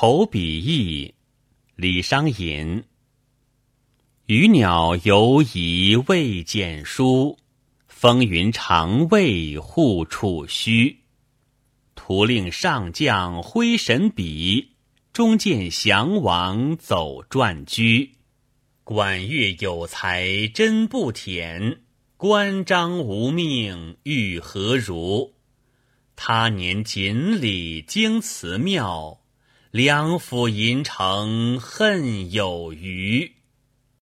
愁笔意，李商隐。鱼鸟犹疑未见书，风云常未护处虚。徒令上将挥神笔，终见降王走传居。管乐有才真不舔，关张无命欲何如？他年锦鲤经祠庙，梁府银城恨有余。